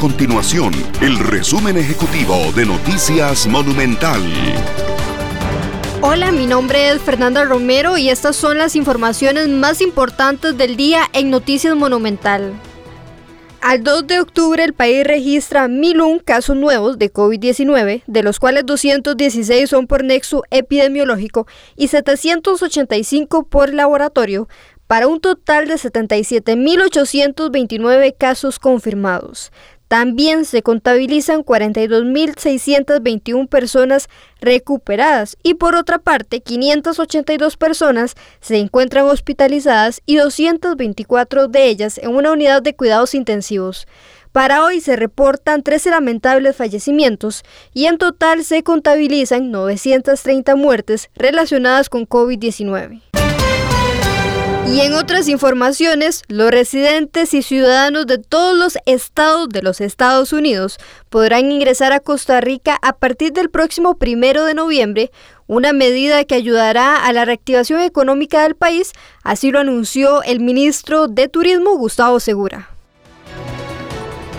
continuación el resumen ejecutivo de Noticias Monumental. Hola, mi nombre es Fernanda Romero y estas son las informaciones más importantes del día en Noticias Monumental. Al 2 de octubre el país registra 1.001 casos nuevos de COVID-19, de los cuales 216 son por nexo epidemiológico y 785 por laboratorio, para un total de 77.829 casos confirmados. También se contabilizan 42.621 personas recuperadas y por otra parte 582 personas se encuentran hospitalizadas y 224 de ellas en una unidad de cuidados intensivos. Para hoy se reportan 13 lamentables fallecimientos y en total se contabilizan 930 muertes relacionadas con COVID-19. Y en otras informaciones, los residentes y ciudadanos de todos los estados de los Estados Unidos podrán ingresar a Costa Rica a partir del próximo primero de noviembre, una medida que ayudará a la reactivación económica del país, así lo anunció el ministro de Turismo Gustavo Segura.